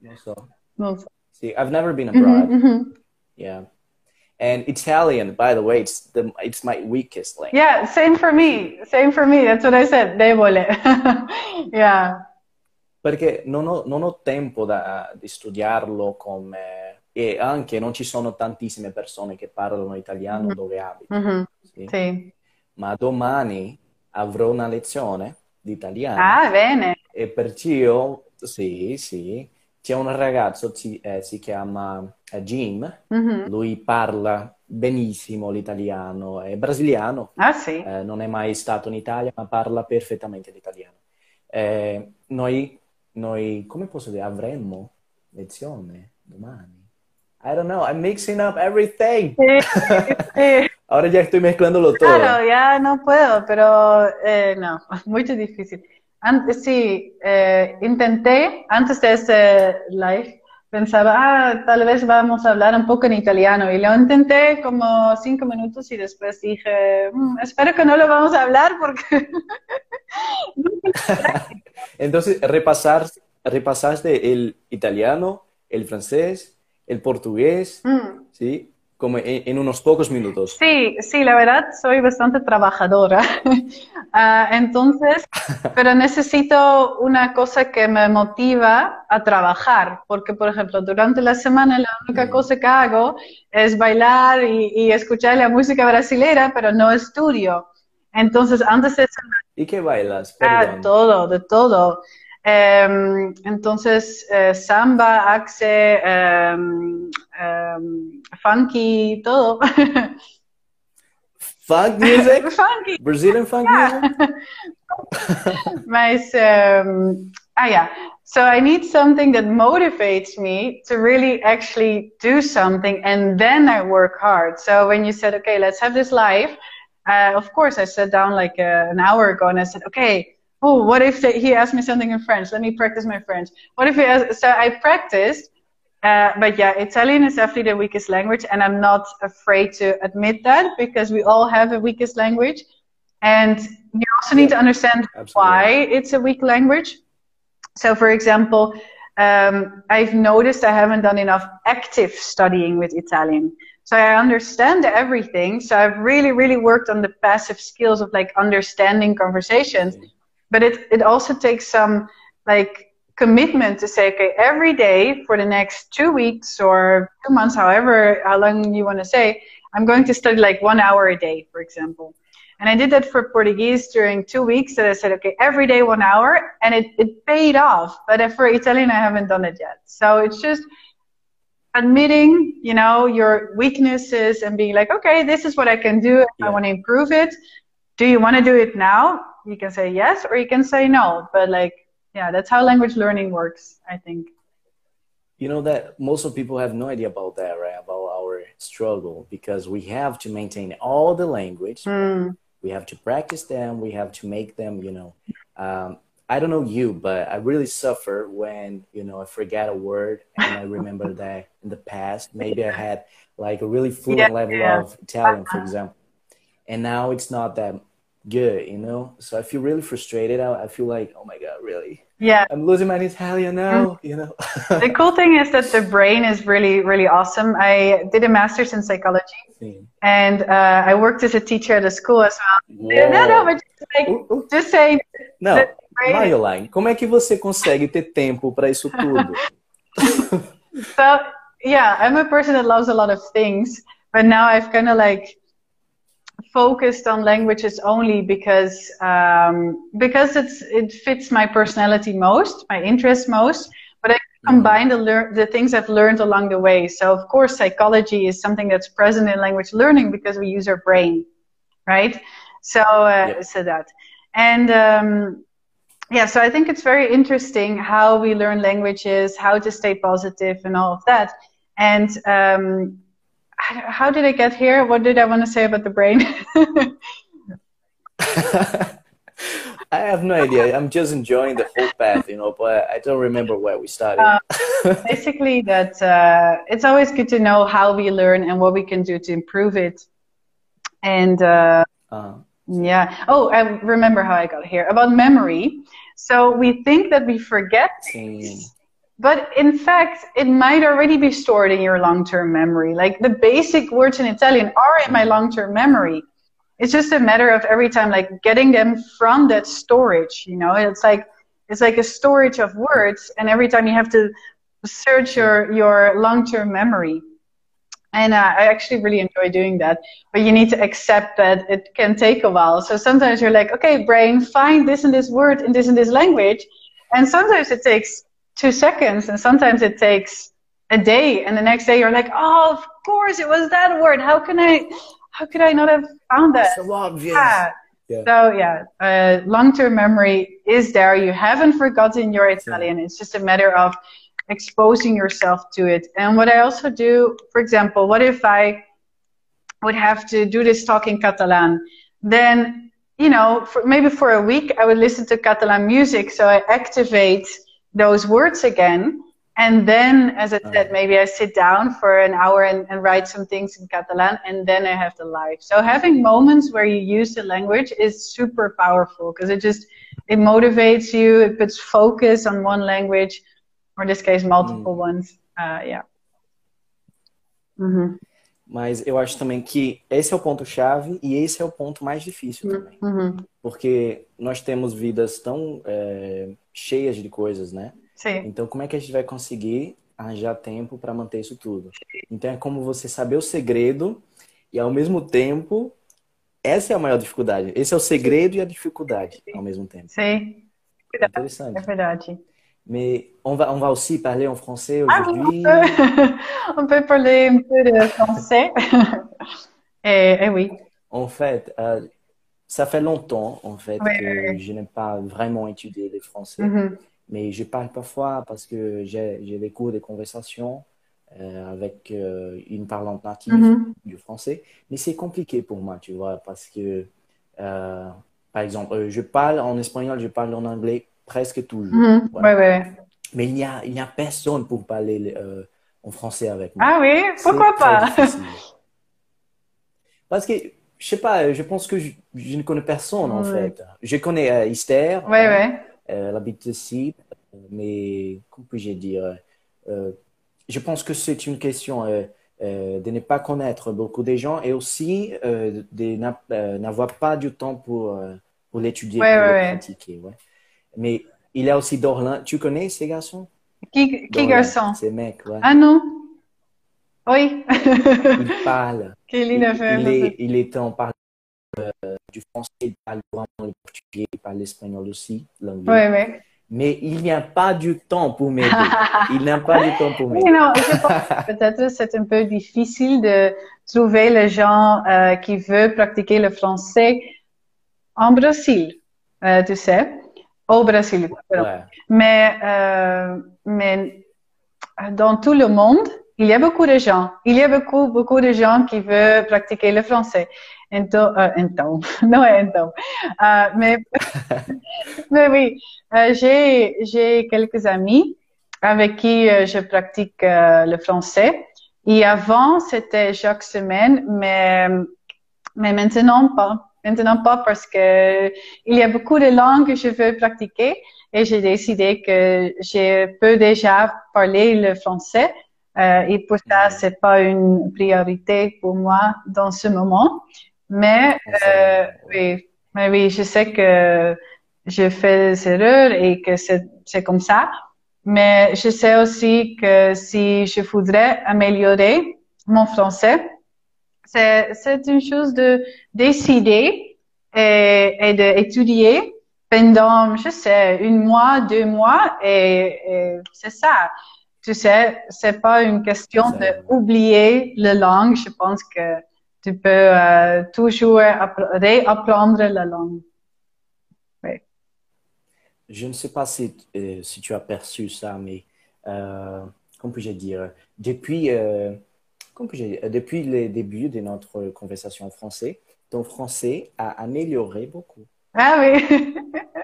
non so. So. Sì, I've never been abroad. Mm-hmm. Yeah. And Italian, by the way, it's the it's my weakest language. Yeah, same for me. Same for me. That's what I said. Debole. (laughs) yeah. Perché non ho, non ho tempo da, di studiarlo come... E anche non ci sono tantissime persone che parlano italiano mm-hmm. dove abito. Mm-hmm. Sì? sì. Ma domani avrò una lezione di italiano. Ah, bene. E perciò, sì, sì, c'è un ragazzo, si, eh, si chiama eh, Jim, mm-hmm. lui parla benissimo l'italiano, è brasiliano, ah, sì. eh, non è mai stato in Italia, ma parla perfettamente l'italiano. Eh, noi, noi, come posso dire, avremmo lezione domani. I don't know, I'm mixing up everything. Sí, sí. Ahora (laughs) ya estoy mezclándolo todo. Claro, ya no puedo, pero eh, no, (laughs) muy difícil. Antes, sí, eh, intenté, antes de este live, pensaba, ah, tal vez vamos a hablar un poco en italiano. Y lo intenté como cinco minutos y después dije, mm, espero que no lo vamos a hablar porque... (laughs) Entonces, repasar, repasaste el italiano, el francés, el portugués, mm. ¿sí? Como en, unos pocos minutos. Sí, sí, la verdad soy bastante trabajadora. (laughs) Ah, entonces, (laughs) pero necesito una cosa que me motiva a trabajar, porque por ejemplo, durante la semana la única mm. cosa que hago es bailar y, escuchar la música brasileña, pero no estudio. Entonces, antes de... ¿Y qué bailas? Ah, todo, de todo. Em, entonces, eh, samba, axe, funky, todo. (laughs) Funk music? (laughs) funky. Brazilian funk yeah. music? (laughs) Mas, um, ah, yeah. So I need something that motivates me to really actually do something and then I work hard. So when you said, okay, let's have this live, uh, of course I sat down like uh, an hour ago and I said, okay, oh, what if they, he asked me something in French? Let me practice my French. What if he asked, so I practiced, uh, but yeah, Italian is definitely the weakest language, and I'm not afraid to admit that because we all have a weakest language, and you also need to understand Absolutely. why it's a weak language. So, for example, um, I've noticed I haven't done enough active studying with Italian. So I understand everything. So I've really, really worked on the passive skills of like understanding conversations. But it, it also takes some like commitment to say okay every day for the next two weeks or two months however how long you want to say i'm going to study like one hour a day for example. And i did that for portuguese during two weeks and i said okay every day one hour and it, it paid off. But for italian i haven't done it yet. So it's just admitting you know your weaknesses and being like okay this is what i can do yeah. i want to improve it. Do you want to do it now you can say yes or you can say no but like yeah that's how language learning works i think. You know that most of people have no idea about that right? About our struggle because we have to maintain all the language. Mm. we have to practice them. We have to make them you know. Um, i don't know you but i really suffer when you know i forget a word and i remember (laughs) that in the past maybe i had like a really fluent yeah, level yeah. of italian for example. And now it's not that good, you know? So I feel really frustrated. I, I feel like, oh my God, really? Yeah. I'm losing my Italian now, mm. you know? the cool thing is that the brain is really, really awesome. I did a master's in psychology. Sim. And uh, I worked as a teacher at a school as well. Whoa. No, no, but just, like, uh, uh. just saying. Não, Maioline, como é que você consegue ter tempo para isso tudo? (laughs) so, yeah, I'm a person that loves a lot of things, but now I've kind of like focused on languages only because um, because it's it fits my personality most, my interest most. But I combine the lear- the things I've learned along the way. So of course, psychology is something that's present in language learning because we use our brain, right? So uh, Yep. so that and. Um, yeah, so I think it's very interesting how we learn languages, how to stay positive, and all of that. And um, how did I get here? What did I want to say about the brain? (laughs) I have no idea. I'm just enjoying the whole path, you know, but I don't remember where we started. Uh, Basically, that uh, it's always good to know how we learn and what we can do to improve it. And uh, Uh, yeah, oh, I remember how I got here about memory. So we think that we forget sim. But in fact, it might already be stored in your long term memory. Like the basic words in Italian are in my long term memory. It's just a matter of every time like getting them from that storage, you know, it's like it's like a storage of words and every time you have to search your your long term memory. And uh, I actually really enjoy doing that. But you need to accept that it can take a while. So sometimes you're like, okay, brain, find this and this word in this and this language. And sometimes it takes two seconds and sometimes it takes a day and the next day you're like oh of course it was that word. How can i how could i not have found that? So obvious. yeah. Yeah. so yeah uh, long-term memory is there. You haven't forgotten your italian. It's just a matter of exposing yourself to it. And what i also do for example what if i would have to do this talk in catalan? Then you know for, maybe for a week i would listen to catalan music so i activate those words again. And then, as I said, maybe I sit down for an hour and, and write some things in Catalan, and then I have the life. So having moments where you use the language is super powerful because it just it motivates you. It puts focus on one language, or in this case, multiple ones. Uh, yeah. Mhm. Mas eu acho também que esse é o ponto-chave e esse é o ponto mais difícil também. Mhm. Porque nós temos vidas tão é, cheias de coisas, né? Sim. Então, como é que a gente vai conseguir arranjar tempo para manter isso tudo? Então, é como você saber o segredo e, ao mesmo tempo, essa é a maior dificuldade. Esse é o segredo e a dificuldade ao mesmo tempo. Sim. É interessante. É verdade. Mais on va, on va aussi parler en français Ah, aujourd'hui. peut, (laughs) on peut parler un peu de français. Et, (laughs) et oui. En fait, euh, ça fait longtemps en fait Ouais, que ouais, je n'ai pas vraiment étudié le français, Mhm. mais je parle parfois parce que j'ai des cours de conversation euh, avec euh, une parlante native Mhm. du français, mais c'est compliqué pour moi, tu vois, parce que euh, par exemple, euh, je parle en espagnol, je parle en anglais presque toujours, voilà. Ouais, ouais. Mais il n'y a, il a personne pour parler en français avec moi. Ah oui, pourquoi pas? Parce que, je sais pas, je pense que je, je ne connais personne en fait. Je connais euh, Esther, Ouais, hein, ouais. euh, elle habite ici, mais comment puis-je dire euh, Je pense que c'est une question euh, euh, de ne pas connaître beaucoup de gens et aussi euh, de n'a- euh, n'avoir pas du temps pour, euh, pour l'étudier, Ouais, pour le pratiquer. Mais il y a aussi Dorlin. Tu connais ces garçons? Qui, qui garçon? Ces mecs, ouais. Ah non? Oui. Ils parlent. Quelle Il, (laughs) fait il est, il est en parlant euh, du français, il parle vraiment le portugais, il parle l'espagnol aussi, l'anglais. Ouais, ouais. Mais il n'y a pas du temps pour m'aider. (laughs) Il n'a pas du temps pour Oui, m'aider. non, je pense que peut-être c'est un peu difficile de trouver les gens euh, qui veulent pratiquer le français en Brésil, euh, tu sais, au Brésil. Ouais. Mais, mais dans tout le monde, il y a beaucoup de gens. Il y a beaucoup, beaucoup de gens qui veulent pratiquer le français. Então, euh, então, não é então. Euh, mais, (laughs) mais oui, euh, j'ai, j'ai quelques amis avec qui euh, je pratique euh, le français. Et avant, c'était chaque semaine, mais, mais maintenant pas. Maintenant pas parce que il y a beaucoup de langues que je veux pratiquer et j'ai décidé que je peux déjà parler le français. Euh, et pour ça, Mhm. c'est pas une priorité pour moi dans ce moment. Mais, euh, oui, mais oui, je sais que je fais des erreurs et que c'est, comme ça. Mais je sais aussi que si je voudrais améliorer mon français, c'est, une chose de décider et, et d'étudier pendant, je sais, un mois, deux mois, et, et c'est ça. Tu sais, c'est pas une question d'oublier la langue. Je pense que tu peux euh, toujours réapprendre la langue. Oui. Je ne sais pas si, euh, si tu as perçu ça, mais euh, comment puis-je dire Depuis, depuis le début de notre conversation en français, ton français a amélioré beaucoup. Ah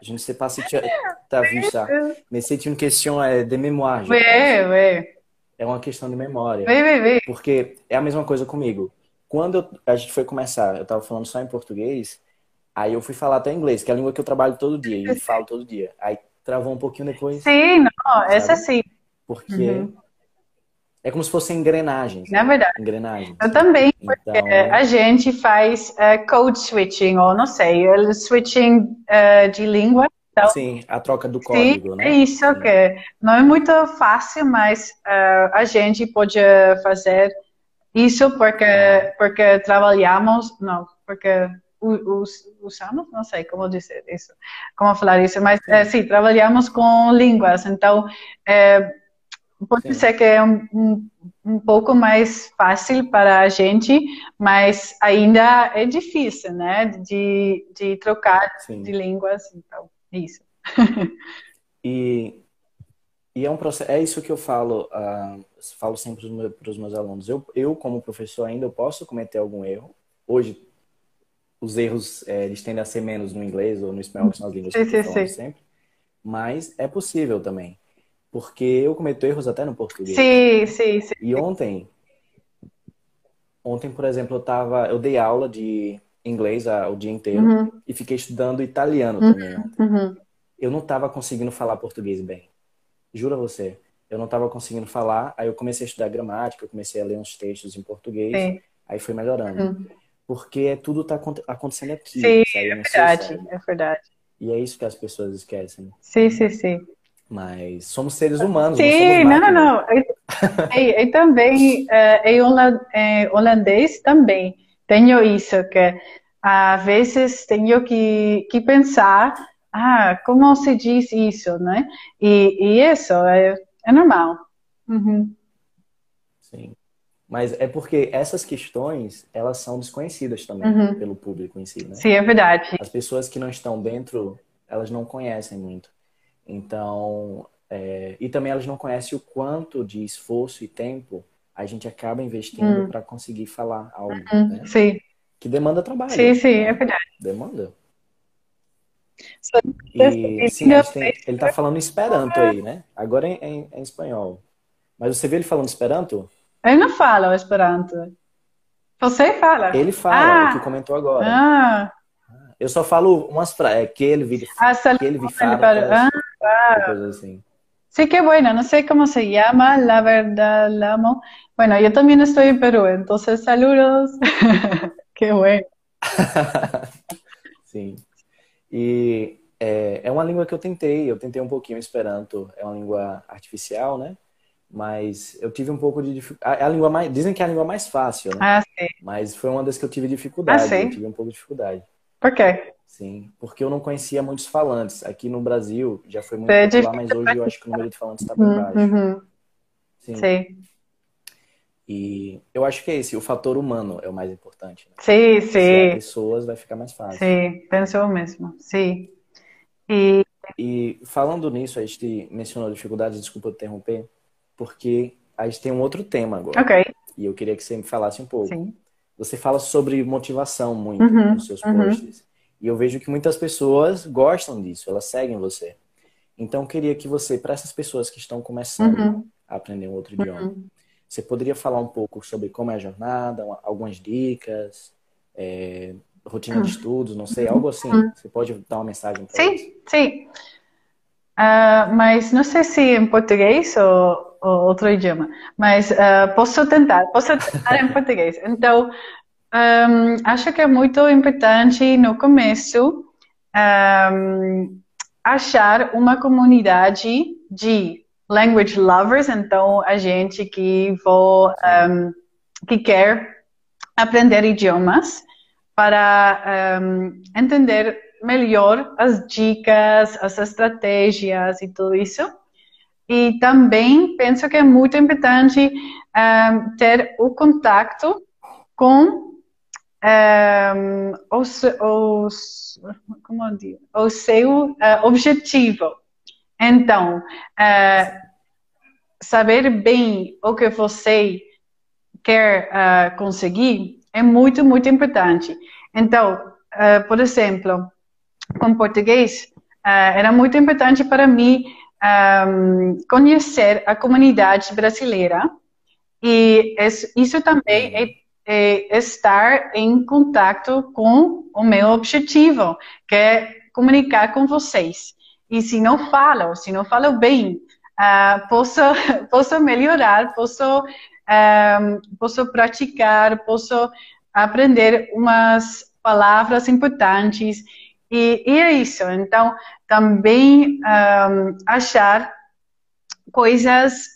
je ne sais pas si tu as, vu ça, mais c'est une question de mémoire. Oui, oui. É uma questão de memória. Oui, oui, oui. Porque é a mesma coisa comigo. Quando a gente foi começar, eu estava falando só em português, aí eu fui falar até inglês, que é a língua que eu trabalho todo dia e falo todo dia. Aí travou um pouquinho depois. Sim, não, sabe? essa sim. Porque uhum. É como se fossem engrenagens. É verdade. Engrenagens. Eu também, porque então... a gente faz uh, code switching, ou não sei, switching uh, de língua. Então, Sim, a troca do código, sim, né? É isso, sim. que não é muito fácil, mas uh, a gente pode fazer isso porque, porque trabalhamos, não, porque usamos, não sei como dizer isso, como falar isso, mas sim, é, sim trabalhamos com línguas, então é, pode sim. ser que é um, um, um, pouco mais fácil para a gente, mas ainda é difícil, né, de, de trocar sim. de línguas, então, isso. e e é um processo, é isso que eu falo, uh, falo sempre para os meus alunos. Eu, eu, como professor ainda, eu posso cometer algum erro. Hoje, os erros, é, eles tendem a ser menos no inglês ou no espanhol, que são as línguas que eu sempre. Mas é possível também. Porque eu cometo erros até no português. Sim, sim, sim. E ontem, ontem, por exemplo, eu tava, eu dei aula de inglês o dia inteiro uhum. e fiquei estudando italiano uhum. também. Uhum. Eu não estava conseguindo falar português bem. Juro a você. Eu não estava conseguindo falar, aí eu comecei a estudar gramática, eu comecei a ler uns textos em português, Sim. aí foi melhorando. Uhum. Porque tudo está acontecendo aqui. Sim, é verdade, é verdade. E é isso que as pessoas esquecem. Sim, sim, sim. Mas somos seres humanos. Sim, não, não, não. E, e também, em holandês também tenho isso, que às vezes tenho que, que pensar ah, como se diz isso, né? E, e isso é, é normal. Uhum. Sim. Mas é porque essas questões, elas são desconhecidas também uhum. pelo público em si, né? Sim, é verdade. As pessoas que não estão dentro, elas não conhecem muito. Então, é... e também elas não conhecem o quanto de esforço e tempo a gente acaba investindo uhum. para conseguir falar algo, uhum. né? Sim. Que demanda trabalho. Sim, sim, né? é verdade. Demanda. E sim, tem, ele tá falando Esperanto aí, né? Agora é em, em, espanhol. Mas você viu ele falando Esperanto? Ele não fala o Esperanto. Você fala? Ele fala, ah. o que comentou agora. Ah. Eu só falo umas frases, é que ele vi, ah, que ele vi fala, ah, claro. coisas assim. Sí, qué bueno. No sé cómo se llama, la verdad, la amo. Bueno, yo también estoy en Perú, entonces saludos. (laughs) qué bueno. (laughs) Sim. E é, é uma língua que eu tentei, eu tentei um pouquinho Esperanto, é uma língua artificial, né? Mas eu tive um pouco de dificuldade. É a língua mais, dizem que é a língua mais fácil, né? Ah, sim. Mas foi uma das que eu tive dificuldade. Ah, sim? Eu tive um pouco de dificuldade. Por quê? Sim, porque eu não conhecia muitos falantes. Aqui no Brasil já foi muito É popular, mas hoje eu acho que o número de falantes está bem baixo. Uhum. Sim. Sim. E eu acho que é esse, o fator humano é o mais importante. Né? Sim, Se há sim. pessoas, vai ficar mais fácil. Sim, penso o mesmo. Sim. E E falando nisso, a gente mencionou dificuldades, desculpa interromper, porque a gente tem um outro tema agora. ok. E eu queria que você me falasse um pouco. Sim. Você fala sobre motivação muito Uhum, nos seus uhum. E eu vejo que muitas pessoas gostam disso, elas seguem você. Então, eu queria que você, para essas pessoas que estão começando Uhum. a aprender um outro idioma, você poderia falar um pouco sobre como é a jornada, uma- algumas dicas, é, rotina de estudos, não sei, algo assim. Você pode dar uma mensagem para eles? Sim, sim. Ah, mas não sei se em português ou, ou outro idioma. Mas ah, posso tentar, posso tentar em (laughs) português. Então, ahm, acho que é muito importante no começo ahm, achar uma comunidade de language lovers. Então, a gente que vou, ahm, que quer aprender idiomas para entender melhor as dicas, as estratégias e tudo isso. E também penso que é muito importante um, ter o contato com um, os, os, como o seu uh, objetivo. Então, uh, saber bem o que você quer uh, conseguir é muito, muito importante. Então, por exemplo, com português, era muito importante para mim um, conhecer a comunidade brasileira e isso também é, é, estar em contato com o meu objetivo, que é comunicar com vocês. E se não falo, se não falo bem, uh, posso, (laughs) posso melhorar, posso, um, posso praticar, posso aprender umas palavras importantes. E, e é isso. Então, também um, achar coisas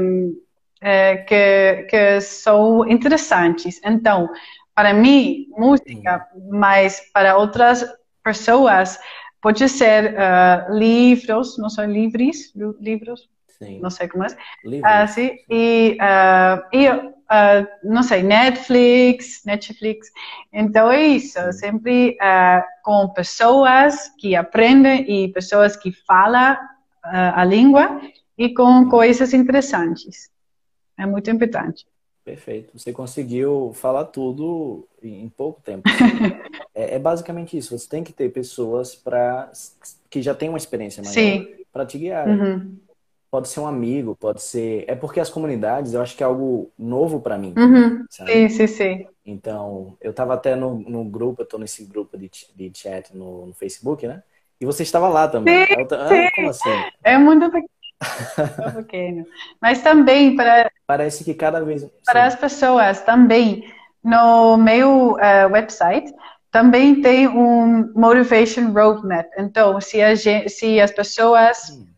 um, é, que, que são interessantes. Então, para mim, música, mas para outras pessoas, pode ser uh, livros, não são livros, livros, sim. não sei como é. Livros. Uh, sim, e, uh, e uh, não sei, Netflix, Netflix. Então é isso, sempre uh, com pessoas que aprendem e pessoas que falam a língua e com coisas interessantes. É muito importante. Perfeito. Você conseguiu falar tudo em pouco tempo. (laughs) é, é, basicamente isso. Você tem que ter pessoas para que já têm uma experiência maior para te guiar. Uhum pode ser um amigo, pode ser. É porque as comunidades eu acho que é algo novo para mim. Uhum. Sim, sim, sim. Então, eu estava até no, no grupo, eu tô nesse grupo de, de chat no, no Facebook, né? E você estava lá também. Sim, eu, ah, como assim? É muito Mas também para. Parece que cada vez. Para sim. as pessoas também, no meu uh, website, também tem um motivation roadmap. Então, se, a gente, se as pessoas. Hum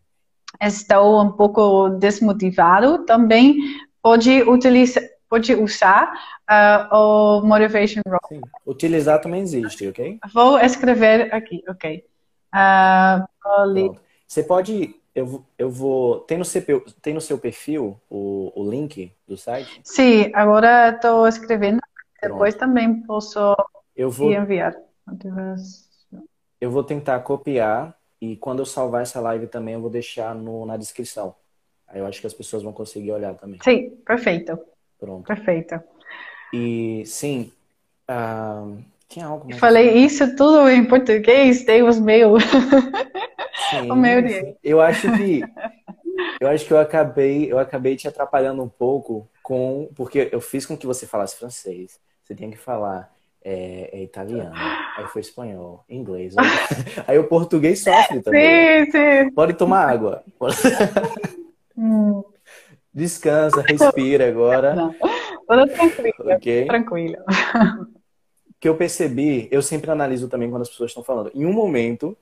estão um pouco desmotivado, também pode utilizar pode usar uh, o Motivation Rock. Sim. Utilizar também existe, ok? Vou escrever aqui, ok. Uh, Você pode, eu, eu vou, tem no, seu, tem no seu perfil o, o link do site? Sim, agora estou escrevendo, Pronto. depois também posso eu vou, enviar. Eu vou tentar copiar e quando eu salvar essa live também, eu vou deixar no, na descrição. Aí eu acho que as pessoas vão conseguir olhar também. Sim, perfeito. Pronto. Perfeito. E sim, uh, tinha algo mais. Falei isso tudo em português, tem os meus. (laughs) Sim, o meu. Eu acho que eu acho que eu acabei, eu acabei te atrapalhando um pouco com porque eu fiz com que você falasse francês. Você tem que falar é, é italiano, aí foi espanhol, inglês. (laughs) Aí o português sofre também. Sim, sim. Pode tomar água. Hum. Descansa, respira agora. Não. tranquilo. Okay. Tranquilo. que eu percebi, eu sempre analiso também quando as pessoas estão falando. Em um momento,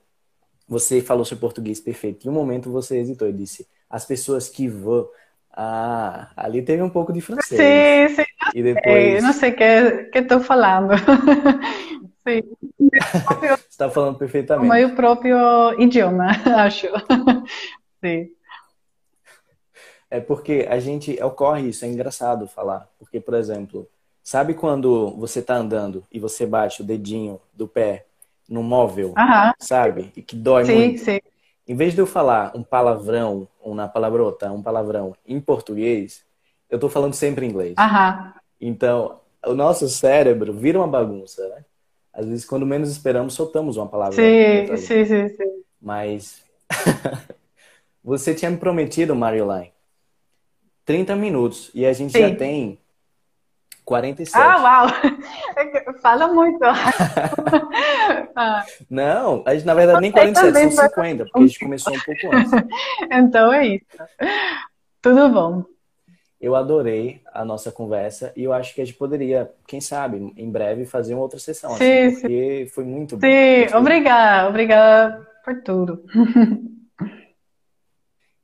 você falou seu português perfeito. Em um momento, você hesitou e disse: as pessoas que vão ah, ali teve um pouco de francês. Sim, sim. E depois... Eu não sei o que, que estou falando. (laughs) sim. Você está falando perfeitamente. O meu próprio idioma, (laughs) acho. Sim. É porque a gente ocorre isso, é engraçado falar. Porque, por exemplo, sabe quando você está andando e você bate o dedinho do pé no móvel, sabe? E que dói sim, muito. Sim, sim em vez de eu falar um palavrão, uma palavrota, um palavrão em português, eu tô falando sempre em inglês. Aham. Então, o nosso cérebro vira uma bagunça, né? Às vezes, quando menos esperamos, soltamos uma palavra. Sim, sim, sim, sim. Mas (laughs) você tinha me prometido, Marioline, 30 minutos. E a gente sim. já tem 47. Ah, uau! (laughs) Fala muito. (laughs) ah. (laughs) Não, a gente, na verdade, nem 47, são 50, porque a gente começou um pouco antes. (laughs) então é isso. Tudo bom. Eu adorei a nossa conversa e eu acho que a gente poderia, quem sabe, em breve fazer uma outra sessão. Sim, assim, porque foi muito bom. Sim, obrigada, obrigada por tudo. (laughs)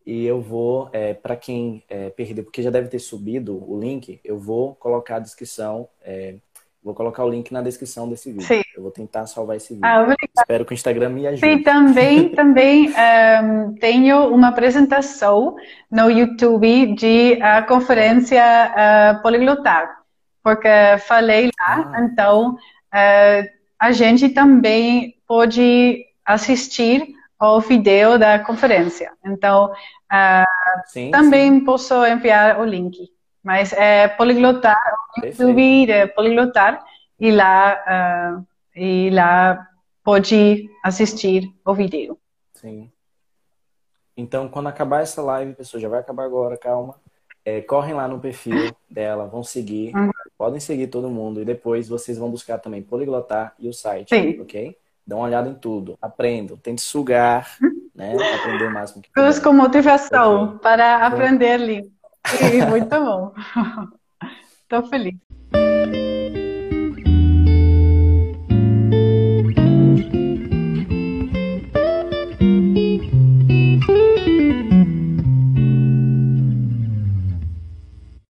E eu vou, é, para quem é, perdeu, porque já deve ter subido o link, eu vou colocar a descrição é, Vou colocar o link na descrição desse vídeo. Sim. Eu vou tentar salvar esse vídeo. Ah. Espero que o Instagram me ajude. Sim, também, (laughs) também um, tenho uma apresentação no YouTube de a conferência uh, Poliglotar, porque falei lá, ah. então uh, a gente também pode assistir ao vídeo da conferência. Então, uh, sim, também sim. posso enviar o link. Mas é Poliglotar, YouTube é Poliglotar, e lá, uh, e lá pode assistir o vídeo. Sim. Então, quando acabar essa live, pessoal, já vai acabar agora, calma. É, correm lá no perfil dela, vão seguir, uhum. podem seguir todo mundo e depois vocês vão buscar também Poliglotar e o site, Sim. ok? Dá uma olhada em tudo, aprendam, tente sugar, né? Aprender o máximo que com motivação para aprender língua. (laughs) Muito bom. (laughs) Estou feliz.